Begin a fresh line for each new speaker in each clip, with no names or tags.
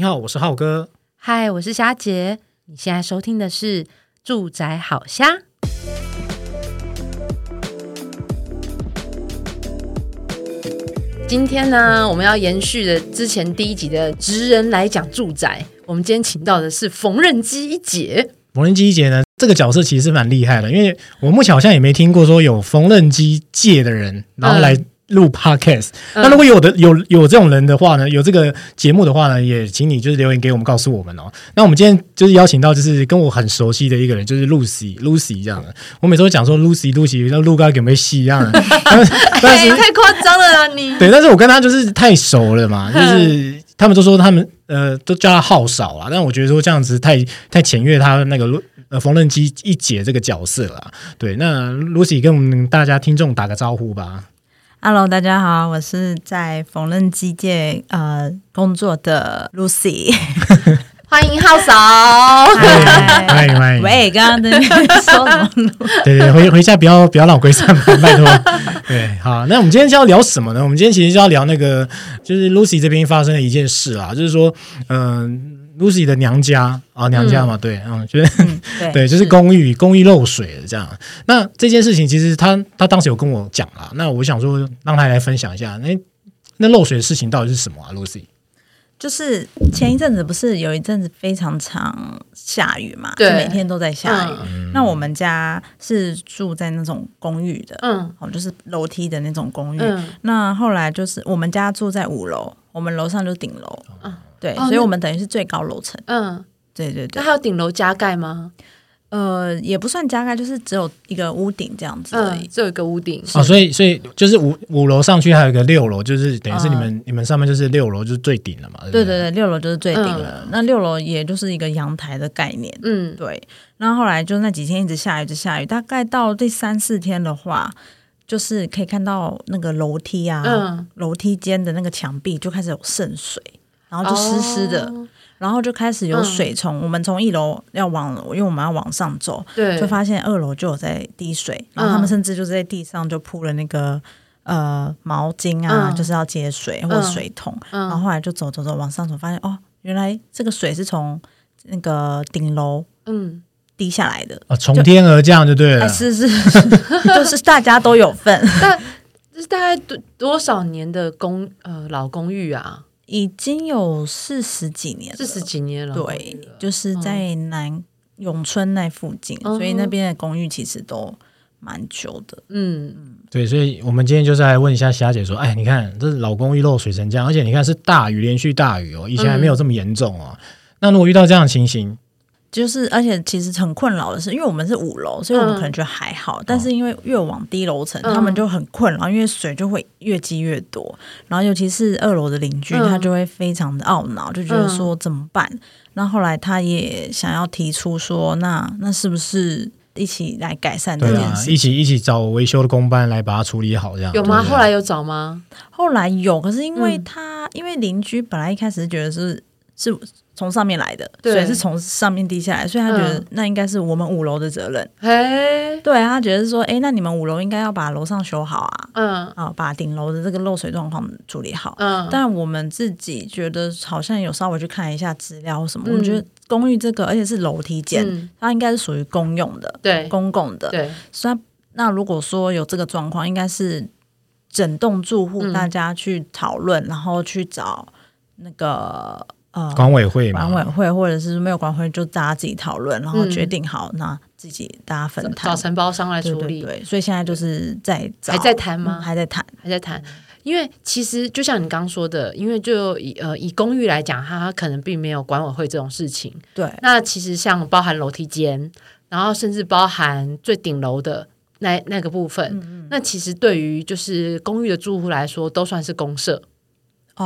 你好，我是浩哥。
嗨，我是虾姐。你现在收听的是《住宅好虾》。今天呢，我们要延续的之前第一集的职人来讲住宅。我们今天请到的是缝纫机一姐。
缝纫机一姐呢，这个角色其实是蛮厉害的，因为我目前好像也没听过说有缝纫机界的人，然后来、嗯。录 podcast，那如果有的有有这种人的话呢，有这个节目的话呢，也请你就是留言给我们，告诉我们哦。那我们今天就是邀请到就是跟我很熟悉的一个人，就是 Lucy Lucy 这样的。我每次都讲说 Lucy Lucy，那录该给没戏一样的。但是
太夸张了啊你！
对，但是我跟他就是太熟了嘛，就是他们都说他们呃都叫他号少啊，但我觉得说这样子太太僭越他那个呃缝纫机一姐这个角色了。对，那 Lucy 跟我们大家听众打个招呼吧。
Hello，大家好，我是在缝纫机界呃工作的 Lucy，
欢迎浩嫂，
欢迎欢迎。
喂，刚刚在说什么？
对对，回回家不要不要让我归散，拜托。对，好，那我们今天就要聊什么呢？我们今天其实就要聊那个，就是 Lucy 这边发生的一件事啊，就是说，嗯、呃。Lucy 的娘家啊，娘家嘛，嗯、对，嗯，就是、嗯、对，对，就是公寓，公寓漏水了这样。那这件事情其实他他当时有跟我讲啊，那我想说让他来分享一下，那那漏水的事情到底是什么啊？Lucy，
就是前一阵子不是有一阵子非常常下雨嘛，
对，
每天都在下雨。嗯、那我们家是住在那种公寓的，嗯，哦，就是楼梯的那种公寓。嗯、那后来就是我们家住在五楼，我们楼上就是顶楼，嗯。对，哦、所以我们等于是最高楼层。嗯，对对对。那
还有顶楼加盖吗？
呃，也不算加盖，就是只有一个屋顶这样子而已。
嗯，只有一个屋顶。
哦，所以所以就是五五楼上去还有一个六楼，就是等于是你们、嗯、你们上面就是六楼就是最顶了嘛？对，对
对对，六楼就是最顶了。嗯、那六楼也就是一个阳台的概念。嗯，对。然后后来就那几天一直下雨，一直下雨，大概到第三四天的话，就是可以看到那个楼梯啊，嗯、楼梯间的那个墙壁就开始有渗水。然后就湿湿的，哦、然后就开始有水从、嗯、我们从一楼要往，因为我们要往上走，对，就发现二楼就有在滴水，然后他们甚至就在地上就铺了那个呃毛巾啊，嗯、就是要接水或者水桶，嗯、然后后来就走走走往上走，发现哦，原来这个水是从那个顶楼嗯滴下来的，
从天而降就对了，
是是，就是大家都有份，
但这是大概多多少年的公呃老公寓啊？
已经有四十几年了，
四十几年了。
对，就是在南永春那附近，嗯、所以那边的公寓其实都蛮久的。嗯嗯，
对，所以我们今天就是来问一下霞姐说，哎，你看这老公寓漏水成这样，而且你看是大雨，连续大雨哦，以前还没有这么严重哦。嗯、那如果遇到这样的情形？
就是，而且其实很困扰的是，因为我们是五楼，所以我们可能觉得还好。嗯、但是因为越往低楼层，嗯、他们就很困扰，因为水就会越积越多。然后尤其是二楼的邻居，嗯、他就会非常的懊恼，就觉得说怎么办？那、嗯、后，来他也想要提出说，那那是不是一起来改善这件事？
啊，一起一起找维修的工班来把它处理好，这样
有吗？后来有找吗？
后来有，可是因为他、嗯、因为邻居本来一开始觉得是是。从上面来的，对。水是从上面滴下来，所以他觉得那应该是我们五楼的责任。嘿，对，他觉得说，哎，那你们五楼应该要把楼上修好啊，嗯，啊，把顶楼的这个漏水状况处理好。嗯，但我们自己觉得好像有稍微去看一下资料什么，嗯、我觉得公寓这个，而且是楼梯间，嗯、它应该是属于公用的，对，公共的，对。所以那如果说有这个状况，应该是整栋住户大家去讨论，嗯、然后去找那个。
呃，管委会嘛，
管委会或者是没有管委会，就大家自己讨论，然后决定好，那自己大家分摊，
找承包商来处理。
对，所以现在就是在
还在谈吗？
还在谈，
还在谈。因为其实就像你刚刚说的，因为就以呃以公寓来讲，它可能并没有管委会这种事情。
对。
那其实像包含楼梯间，然后甚至包含最顶楼的那那个部分，那其实对于就是公寓的住户来说，都算是公设。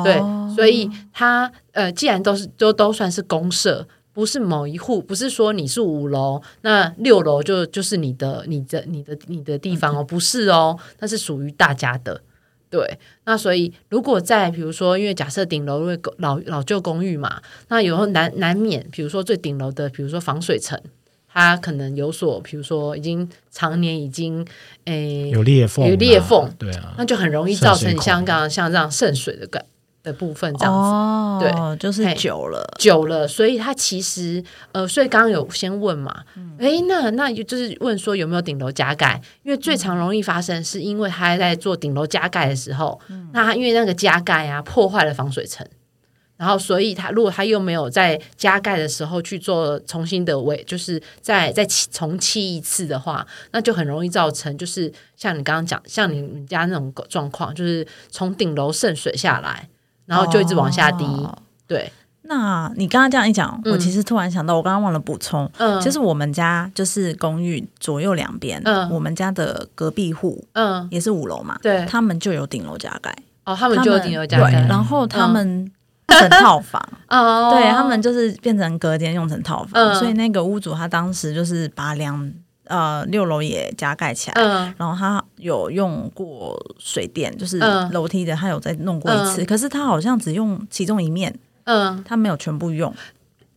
对，所以它呃，既然都是都都算是公社，不是某一户，不是说你是五楼，那六楼就就是你的、你的、你的、你的地方哦，不是哦，那是属于大家的。对，那所以如果在比如说，因为假设顶楼因为老老旧公寓嘛，那有时候难难免，比如说最顶楼的，比如说防水层，它可能有所，比如说已经常年已经诶
有裂缝，
有裂缝，
对啊，
那就很容易造成像刚刚像这样渗水的感。的部分这样子，哦、对，
就是久了，
久了，所以它其实呃，所以刚刚有先问嘛，哎、嗯，那那就是问说有没有顶楼加盖？因为最常容易发生是因为他在做顶楼加盖的时候，嗯、那他因为那个加盖啊破坏了防水层，然后所以他如果他又没有在加盖的时候去做重新的维，就是再再重漆一次的话，那就很容易造成就是像你刚刚讲，像你们家那种状况，就是从顶楼渗水下来。然后就一直往下滴，哦、对。
那你刚刚这样一讲，嗯、我其实突然想到，我刚刚忘了补充，嗯，就是我们家就是公寓左右两边，嗯，我们家的隔壁户，嗯，也是五楼嘛，
对，
他们就有顶楼加盖，
哦，他们就有顶楼加盖，
然后他们成套房，哦，对他们就是变成隔间用成套房，嗯、所以那个屋主他当时就是把两。呃，六楼也加盖起来，嗯、然后他有用过水电，就是楼梯的，他有再弄过一次，嗯、可是他好像只用其中一面，嗯，他没有全部用，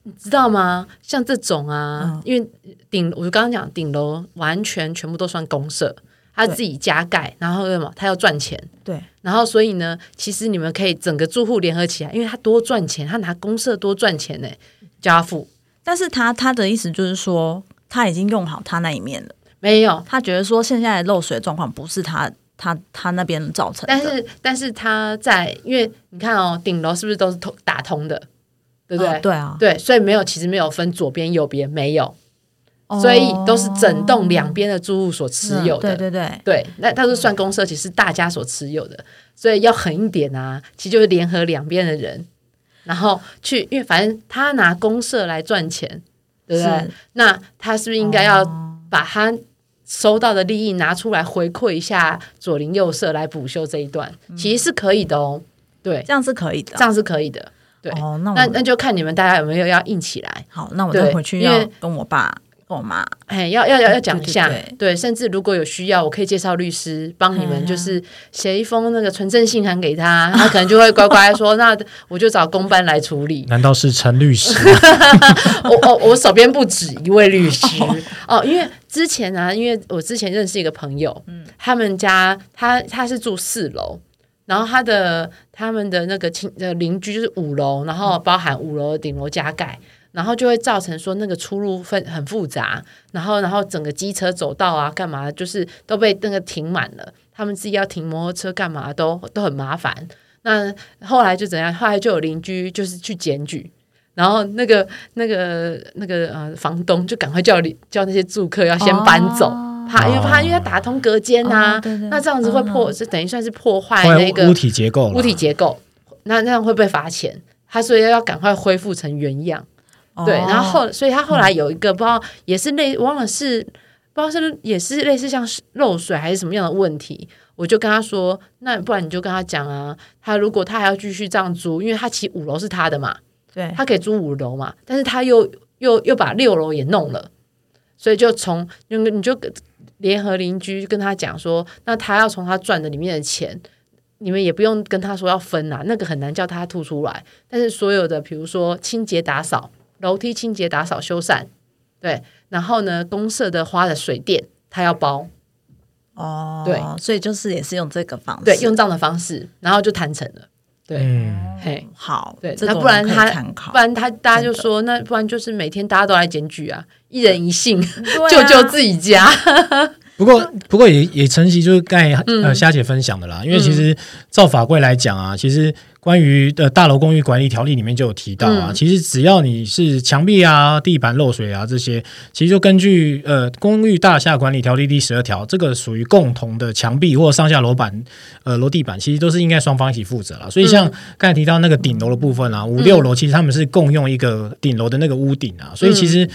你知道吗？像这种啊，嗯、因为顶，我就刚刚讲顶楼完全全部都算公社，他自己加盖，然后什么，他要赚钱，
对，
然后所以呢，其实你们可以整个住户联合起来，因为他多赚钱，他拿公社多赚钱呢，加付，
但是他他的意思就是说。他已经用好他那一面了，
没有。
他觉得说现在漏水状况不是他他他那边造成的，
但是但是他在，因为你看哦，顶楼是不是都是通打通的，对不对？
哦、对啊，
对，所以没有，其实没有分左边右边，没有，哦、所以都是整栋两边的住户所持有的，
嗯、对对对
对。那他是算公社，其实是大家所持有的，所以要狠一点啊，其实就是联合两边的人，然后去，因为反正他拿公社来赚钱。对不对？那他是不是应该要把他收到的利益拿出来回馈一下左邻右舍来补修这一段？嗯、其实是可以的哦。对，
这样是可以的，
这样是可以的。对，哦、那那那就看你们大家有没有要硬起来。
好，那我再回去要跟我爸。我妈，
哎，要要要要讲一下，对，对，对，对，甚至如果有需要，我可以介绍律师帮你们，就是写一封那个存证信函给他，他可能就会乖乖说，那我就找公办来处理。
难道是陈律师？
我我我手边不止一位律师哦，因为之前啊，因为我之前认识一个朋友，嗯，他们家他他是住四楼，然后他的他们的那个亲呃邻居就是五楼，然后包含五楼的顶楼加盖。然后就会造成说那个出入分很复杂，然后然后整个机车走道啊干嘛，就是都被那个停满了，他们自己要停摩托车干嘛都都很麻烦。那后来就怎样？后来就有邻居就是去检举，然后那个那个那个呃房东就赶快叫叫那些住客要先搬走，哦、怕因为怕因为要打通隔间呐、啊，哦、对对，
那
这样子会破，等于算是破坏那个
物体结构，
物体结构，那那样会被罚钱。他所以要赶快恢复成原样。对，然后后，所以他后来有一个不知道，也是类，忘了是不知道是也是类似像漏水还是什么样的问题，我就跟他说，那不然你就跟他讲啊，他如果他还要继续这样租，因为他其实五楼是他的嘛，
对，
他可以租五楼嘛，但是他又又又把六楼也弄了，所以就从那个你就联合邻居跟他讲说，那他要从他赚的里面的钱，你们也不用跟他说要分啊，那个很难叫他吐出来，但是所有的比如说清洁打扫。楼梯清洁、打扫、修缮，对，然后呢，公社的花的水电他要包，
哦，对，所以就是也是用这个方式，
对，用这样的方式，然后就谈成了，对，
嗯、
嘿，
好，
对，那不然他，不然他大家就说，那不然就是每天大家都来检举啊，一人一信，救救自己家。
不过，不过也也承袭就是刚才呃虾姐分享的啦，嗯、因为其实照法规来讲啊，其实关于的大楼公寓管理条例里面就有提到啊，嗯、其实只要你是墙壁啊、地板漏水啊这些，其实就根据呃公寓大厦管理条例第十二条，这个属于共同的墙壁或上下楼板、呃楼地板，其实都是应该双方一起负责了。所以像刚才提到那个顶楼的部分啊，五六楼其实他们是共用一个顶楼的那个屋顶啊，所以其实。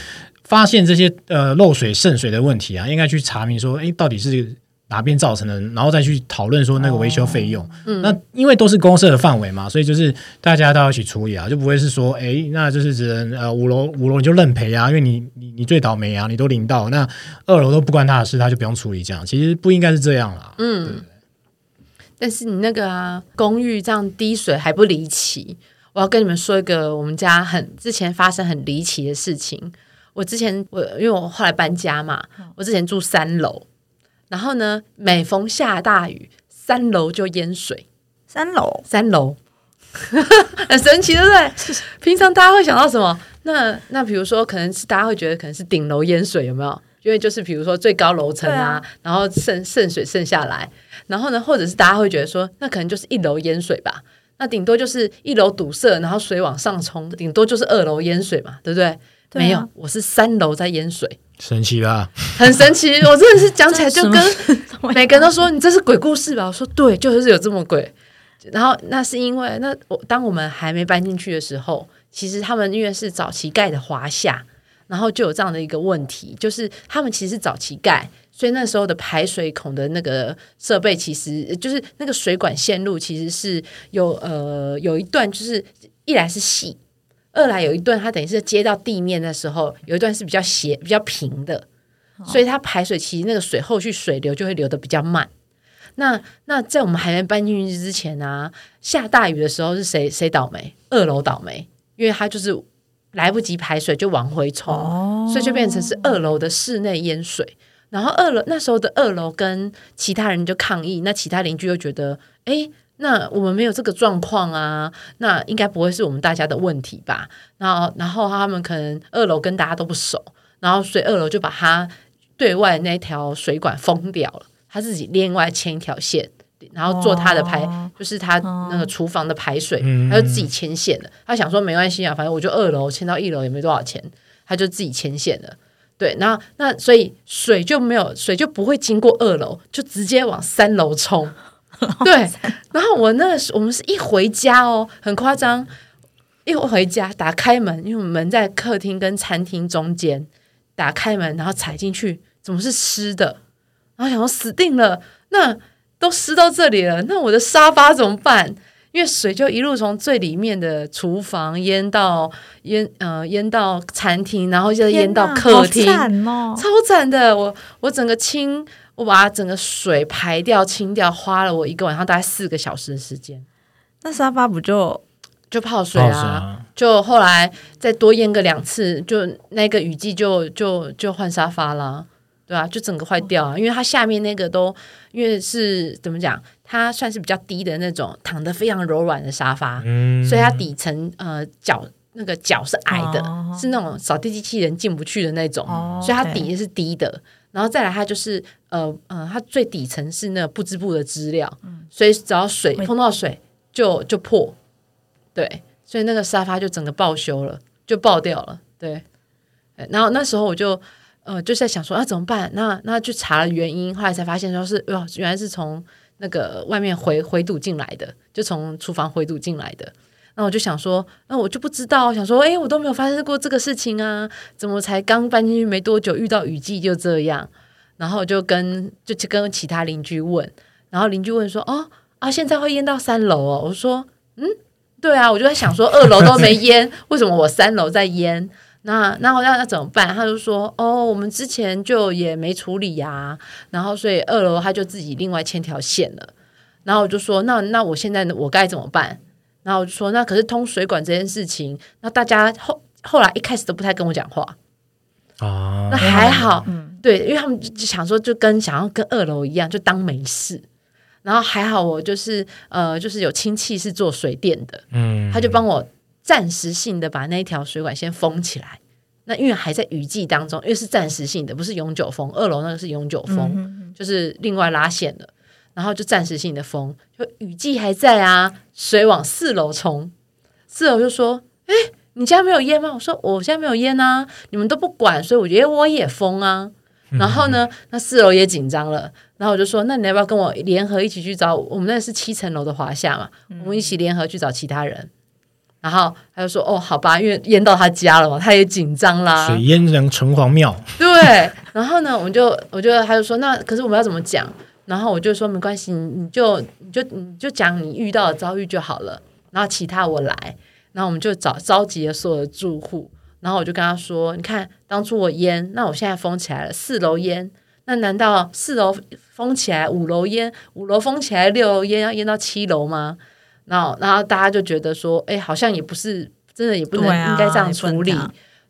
发现这些呃漏水渗水的问题啊，应该去查明说，哎，到底是哪边造成的，然后再去讨论说那个维修费用。哦嗯、那因为都是公社的范围嘛，所以就是大家都要一起处理啊，就不会是说，哎，那就是只能呃五楼五楼你就认赔啊，因为你你你最倒霉啊，你都领到，那二楼都不关他的事，他就不用处理这样。其实不应该是这样啦。嗯。对对，
但是你那个啊，公寓这样滴水还不离奇，我要跟你们说一个我们家很之前发生很离奇的事情。我之前我因为我后来搬家嘛，我之前住三楼，然后呢，每逢下大雨，三楼就淹水。
三楼，
三楼，很神奇，对不对？平常大家会想到什么？那那比如说，可能是大家会觉得可能是顶楼淹水，有没有？因为就是比如说最高楼层啊，啊然后渗渗水渗下来，然后呢，或者是大家会觉得说，那可能就是一楼淹水吧？那顶多就是一楼堵塞，然后水往上冲，顶多就是二楼淹水嘛，对不对？对啊、没有，我是三楼在淹水，
神奇啦，
很神奇。我真的是讲起来就跟 每个人都说你这是鬼故事吧？我说对，就是有这么鬼。然后那是因为那我当我们还没搬进去的时候，其实他们因为是早期盖的华夏，然后就有这样的一个问题，就是他们其实是早期盖，所以那时候的排水孔的那个设备，其实就是那个水管线路其实是有呃有一段就是一来是细。二来有一段，它等于是接到地面的时候，有一段是比较斜、比较平的，所以它排水其实那个水后续水流就会流的比较慢。那那在我们还没搬进去之前呢、啊，下大雨的时候是谁谁倒霉？二楼倒霉，因为它就是来不及排水就往回冲，哦、所以就变成是二楼的室内淹水。然后二楼那时候的二楼跟其他人就抗议，那其他邻居又觉得，哎。那我们没有这个状况啊，那应该不会是我们大家的问题吧？然后，然后他们可能二楼跟大家都不熟，然后所以二楼就把他对外那条水管封掉了，他自己另外牵一条线，然后做他的排，哦、就是他那个厨房的排水，嗯、他就自己牵线了。他想说没关系啊，反正我就二楼牵到一楼也没多少钱，他就自己牵线了。对，然后那所以水就没有水就不会经过二楼，就直接往三楼冲。对，然后我那个时我们是一回家哦，很夸张，一回家打开门，因为我们门在客厅跟餐厅中间，打开门然后踩进去，怎么是湿的？然后想说死定了，那都湿到这里了，那我的沙发怎么办？因为水就一路从最里面的厨房淹到淹呃淹到餐厅，然后就淹到客厅，惨哦，超惨的，我我整个清。我把整个水排掉、清掉，花了我一个晚上大概四个小时的时间。
那沙发不就
就泡水啊？水啊就后来再多淹个两次，就那个雨季就就就换沙发了，对啊，就整个坏掉啊！因为它下面那个都因为是怎么讲，它算是比较低的那种，躺得非常柔软的沙发，嗯，所以它底层呃脚那个脚是矮的，哦、是那种扫地机器人进不去的那种，哦、所以它底是低的。然后再来，它就是呃呃，它最底层是那个不织布的织料，嗯、所以只要水碰到水就就破，对，所以那个沙发就整个报修了，就爆掉了，对。然后那时候我就呃就在想说啊怎么办？那那去查了原因，后来才发现说是哇原来是从那个外面回回堵进来的，就从厨房回堵进来的。那我就想说，那我就不知道，想说，哎，我都没有发生过这个事情啊，怎么才刚搬进去没多久，遇到雨季就这样？然后就跟就去跟其他邻居问，然后邻居问说，哦啊，现在会淹到三楼哦。我说，嗯，对啊，我就在想说，二楼都没淹，为什么我三楼在淹？那那我要那怎么办？他就说，哦，我们之前就也没处理呀、然后所以二楼他就自己另外牵条线了。然后我就说，那那我现在我该怎么办？然后我就说，那可是通水管这件事情，那大家后后来一开始都不太跟我讲话啊。那还好，嗯，对，因为他们就想说，就跟想要跟二楼一样，就当没事。然后还好，我就是呃，就是有亲戚是做水电的，嗯，他就帮我暂时性的把那一条水管先封起来。那因为还在雨季当中，因为是暂时性的，不是永久封。二楼那个是永久封，就是另外拉线的。然后就暂时性的封，就雨季还在啊，水往四楼冲，四楼就说：“哎，你家没有淹吗？”我说：“我家没有淹啊，你们都不管，所以我觉得我也封啊。”然后呢，那四楼也紧张了，然后我就说：“那你要不要跟我联合一起去找我们？那是七层楼的华夏嘛，我们一起联合去找其他人。”然后他就说：“哦，好吧，因为淹到他家了嘛，他也紧张啦。”
水淹人城隍庙。
对，然后呢，我们就我就他就说：“那可是我们要怎么讲？”然后我就说没关系，你就你就你就讲你遇到的遭遇就好了。然后其他我来，然后我们就找召集了所有的住户。然后我就跟他说：“你看，当初我淹，那我现在封起来了，四楼淹。那难道四楼封起来，五楼淹，五楼封起来，六楼淹，要淹到七楼吗？”然后，然后大家就觉得说：“哎，好像也不是真的，也不能应该这样处理。”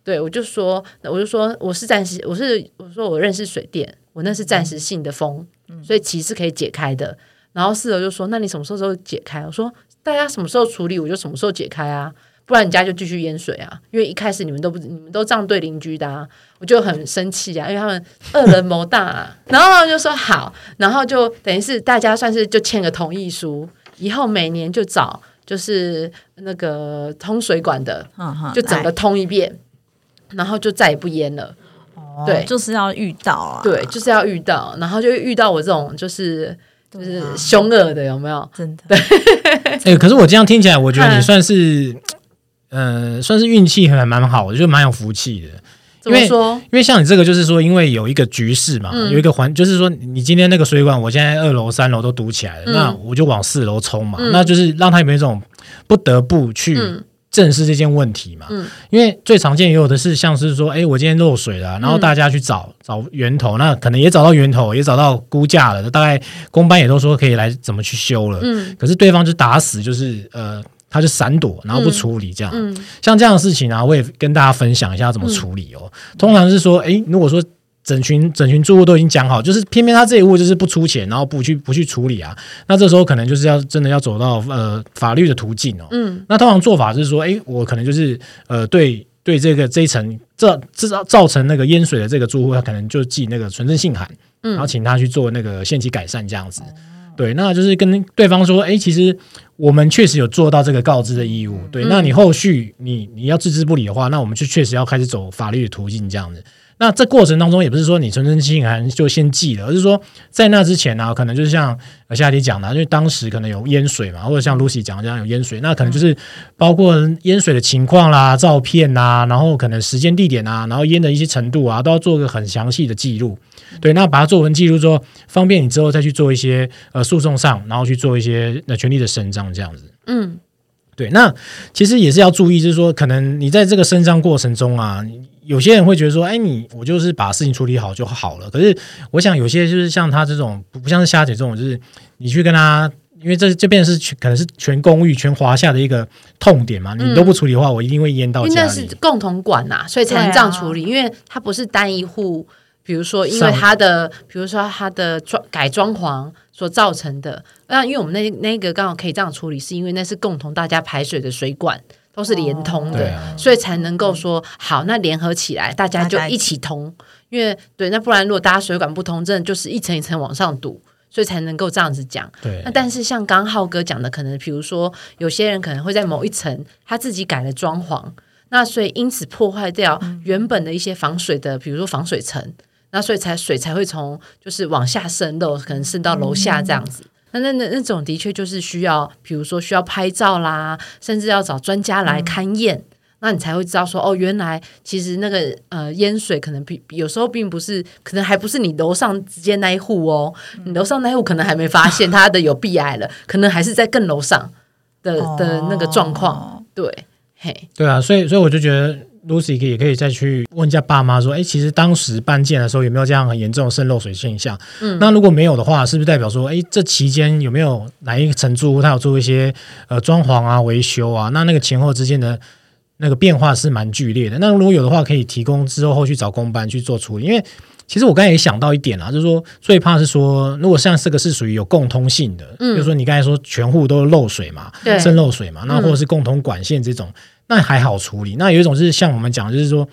对，我就说，我就说，我是暂时，我是我说我认识水电，我那是暂时性的封。所以其实是可以解开的，然后四楼就说：“那你什么时候时候解开？”我说：“大家什么时候处理，我就什么时候解开啊，不然你家就继续淹水啊。因为一开始你们都不，你们都这样对邻居的啊，我就很生气啊，因为他们恶人谋大啊。然后就说好，然后就等于是大家算是就签个同意书，以后每年就找就是那个通水管的，就整个通一遍，然后就再也不淹了。对，
就是要遇到啊，
对，就是要遇到，然后就遇到我这种就是就是凶恶的，有没有？
真的，
对。
哎、欸，可是我这样听起来，我觉得你算是，嗯、呃，算是运气还蛮好的，就蛮有福气的。
怎么说？
因为像你这个，就是说，因为有一个局势嘛，嗯、有一个环，就是说，你今天那个水管，我现在二楼、三楼都堵起来了，嗯、那我就往四楼冲嘛，嗯、那就是让他有没有这种不得不去。嗯正视这件问题嘛，嗯，因为最常见也有的是像是说，哎，我今天漏水了，然后大家去找、嗯、找源头，那可能也找到源头，也找到估价了，大概工班也都说可以来怎么去修了，嗯，可是对方就打死就是呃，他就闪躲，然后不处理这样，嗯，像这样的事情啊，我也跟大家分享一下怎么处理哦。嗯、通常是说，哎，如果说。整群整群住户都已经讲好，就是偏偏他这一户就是不出钱，然后不去不去处理啊。那这时候可能就是要真的要走到呃法律的途径哦。嗯。那通常做法是说，哎，我可能就是呃对对这个这一层这制造造成那个淹水的这个住户，他可能就寄那个存证信函，嗯，然后请他去做那个限期改善这样子。嗯、对，那就是跟对方说，哎，其实我们确实有做到这个告知的义务。对，嗯、那你后续你你要置之不理的话，那我们就确实要开始走法律的途径这样子。那这过程当中也不是说你存真信函就先寄了，而是说在那之前呢、啊，可能就是像夏迪讲的，因为当时可能有淹水嘛，或者像 Lucy 讲的这样有淹水，那可能就是包括淹水的情况啦、照片呐，然后可能时间地点啊，然后淹的一些程度啊，都要做个很详细的记录。对，那把它做成记录之后，方便你之后再去做一些呃诉讼上，然后去做一些呃权利的伸张这样子。嗯，对，那其实也是要注意，就是说可能你在这个伸张过程中啊。有些人会觉得说，哎，你我就是把事情处理好就好了。可是，我想有些就是像他这种，不像是虾姐这种，就是你去跟他，因为这这边是全可能是全公寓、全华夏的一个痛点嘛。你都不处理的话，我一定会淹到家里。因为那
是共同管呐、啊，所以才能这样处理。啊、因为它不是单一户，比如说因为它的，比如说它的装改装潢所造成的。那因为我们那那个刚好可以这样处理，是因为那是共同大家排水的水管。都是连通的，哦啊、所以才能够说好。那联合起来，大家就一起通。因为对，那不然如果大家水管不通，真的就是一层一层往上堵，所以才能够这样子讲。
对。
那但是像刚浩哥讲的，可能比如说有些人可能会在某一层他自己改了装潢，那所以因此破坏掉原本的一些防水的，比如说防水层，那所以才水才会从就是往下渗漏，可能渗到楼下这样子。嗯那那那那种的确就是需要，比如说需要拍照啦，甚至要找专家来勘验，嗯、那你才会知道说哦，原来其实那个呃淹水可能比有时候并不是，可能还不是你楼上直接那一户哦，嗯、你楼上那一户可能还没发现它的有壁癌了，可能还是在更楼上的的那个状况，哦、对，嘿，
对啊，所以所以我就觉得。Lucy 也可以再去问一下爸妈说，哎，其实当时搬建的时候有没有这样很严重的渗漏水现象？嗯，那如果没有的话，是不是代表说，哎，这期间有没有哪一层住户他有做一些呃装潢啊、维修啊？那那个前后之间的那个变化是蛮剧烈的。那如果有的话，可以提供之后后续找工班去做处理。因为其实我刚才也想到一点啊，就是说最怕是说，如果像这个是属于有共通性的，嗯，就是说你刚才说全户都漏水嘛，对，渗漏水嘛，那或者是共同管线这种。嗯那还好处理。那有一种是像我们讲，就是说，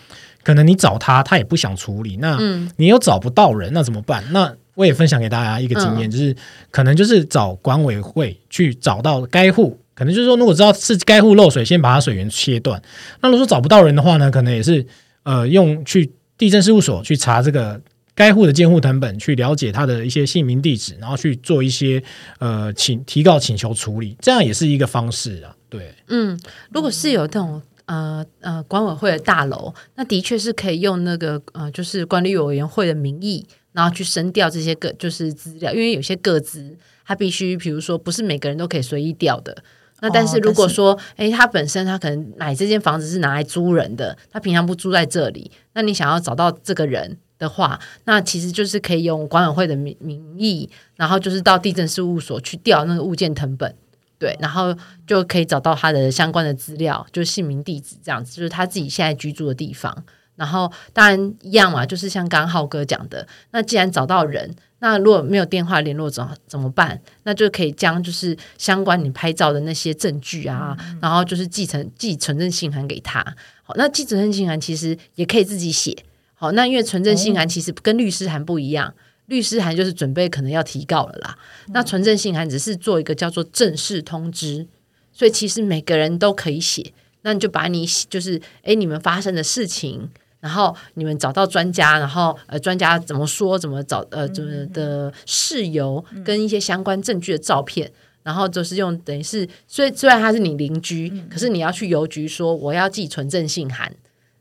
可能你找他，他也不想处理。那你又找不到人，那怎么办？那我也分享给大家一个经验，嗯、就是可能就是找管委会去找到该户。可能就是说，如果知道是该户漏水，先把它水源切断。那如果说找不到人的话呢，可能也是呃用去地震事务所去查这个该户的建户謄本，去了解他的一些姓名地址，然后去做一些呃请提告请求处理，这样也是一个方式啊。对，
嗯，如果是有这种呃呃管委会的大楼，那的确是可以用那个呃就是管理委员会的名义，然后去申调这些个就是资料，因为有些个资他必须，比如说不是每个人都可以随意调的。那但是如果说，哎、他本身他可能买这间房子是拿来租人的，他平常不住在这里，那你想要找到这个人的话，那其实就是可以用管委会的名名义，然后就是到地震事务所去调那个物件成本。对，然后就可以找到他的相关的资料，就是姓名、地址这样子，就是他自己现在居住的地方。然后当然一样嘛，就是像刚刚浩哥讲的，那既然找到人，那如果没有电话联络怎怎么办？那就可以将就是相关你拍照的那些证据啊，嗯、然后就是寄成寄存证信函给他。好，那寄存证信函其实也可以自己写。好，那因为存证信函其实跟律师函不一样，哦、律师函就是准备可能要提告了啦。嗯、那存证信函只是做一个叫做正式通知，所以其实每个人都可以写。那你就把你就是哎你们发生的事情。然后你们找到专家，然后呃，专家怎么说，怎么找呃，怎么的事由跟一些相关证据的照片，嗯、然后就是用等于是，虽虽然他是你邻居，嗯、可是你要去邮局说我要寄存证信函，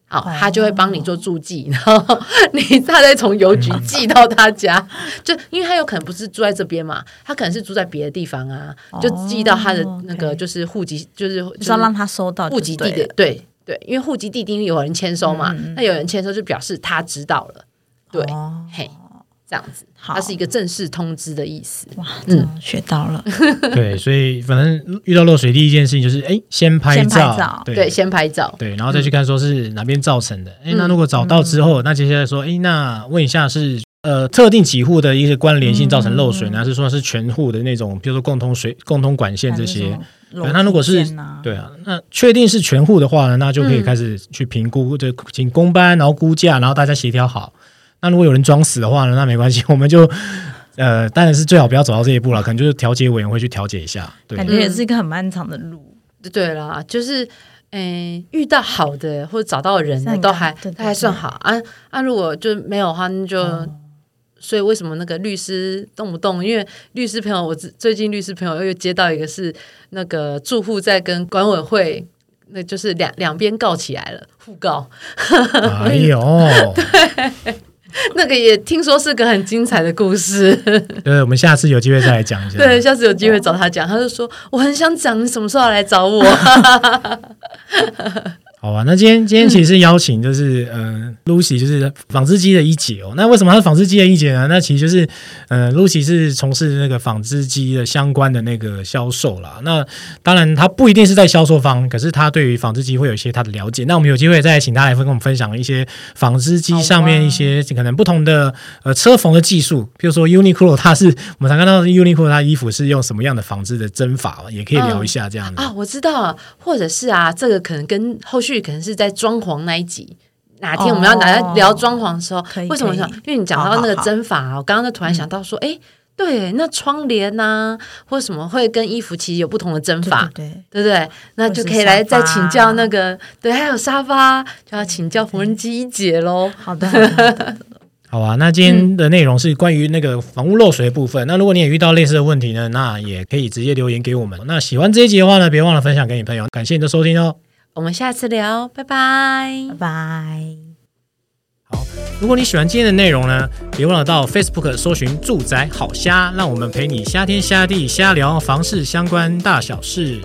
好，哦、他就会帮你做注记，然后你他再从邮局寄到他家，嗯、就因为他有可能不是住在这边嘛，他可能是住在别的地方啊，哦、就寄到他的那个就是户籍，就是就是
要让他收到
户籍地的对。对，因为户籍地定有人签收嘛，嗯、那有人签收就表示他知道了，对，哦、嘿，这样子，好它是一个正式通知的意思。
哇，嗯，学到了。
对，所以反正遇到漏水，第一件事情就是，哎，先拍照，拍照
对，对，先拍照，
对，然后再去看说是哪边造成的。哎、嗯，那如果找到之后，嗯、那接下来说，哎，那问一下是呃特定几户的一些关联性造成漏水呢，还、嗯、是说是全户的那种，比如说共通水、共通管线这些？那如果是对啊，那确定是全户的话呢，那就可以开始去评估，就请工班，然后估价，然后大家协调好。那如果有人装死的话呢，那没关系，我们就呃，当然是最好不要走到这一步了，可能就是调解委员会去调解一下。对，
感觉也是一个很漫长的路。
对啦，就是诶，遇到好的或者找到人的都还都还算好啊啊，如果就没有的话，那就。所以为什么那个律师动不动？因为律师朋友，我最近律师朋友又接到一个是那个住户在跟管委会，那就是两两边告起来了，互告。
哎呦，
对，那个也听说是个很精彩的故事。
对，我们下次有机会再来讲一下。
对，下次有机会找他讲，他就说我很想讲，你什么时候要来找我？
好吧，那今天今天其实是邀请就是嗯、呃、Lucy 就是纺织机的一姐哦。那为什么她是纺织机的一姐呢？那其实就是嗯、呃、Lucy 是从事那个纺织机的相关的那个销售啦。那当然她不一定是在销售方，可是她对于纺织机会有一些她的了解。那我们有机会再请她来跟我们分享一些纺织机上面一些可能不同的呃车缝的技术，比如说 Uniqlo，它是我们常看到 Uniqlo 它衣服是用什么样的纺织的针法，也可以聊一下这样的、
嗯、啊。我知道，或者是啊，这个可能跟后续。可能是在装潢那一集，哪天我们要来聊装潢的时候，为什么想？因为你讲到那个针法，我刚刚就突然想到说，哎，对，那窗帘呐，或什么会跟衣服其实有不同的针法，对对不对？那就可以来再请教那个，对，还有沙发，就要请教缝纫机一姐喽。好的。
好啊，那今天的内容是关于那个房屋漏水的部分。嗯、那如果你也遇到类似的问题呢，那也可以直接留言给我们。那喜欢这一集的话呢，别忘了分享给你朋友。感谢你的收听哦。
我们下次聊，拜拜，
拜拜。
好，如果你喜欢今天的内容呢，别忘了到 Facebook 搜寻“住宅好虾”，让我们陪你瞎天瞎地瞎聊房事相关大小事。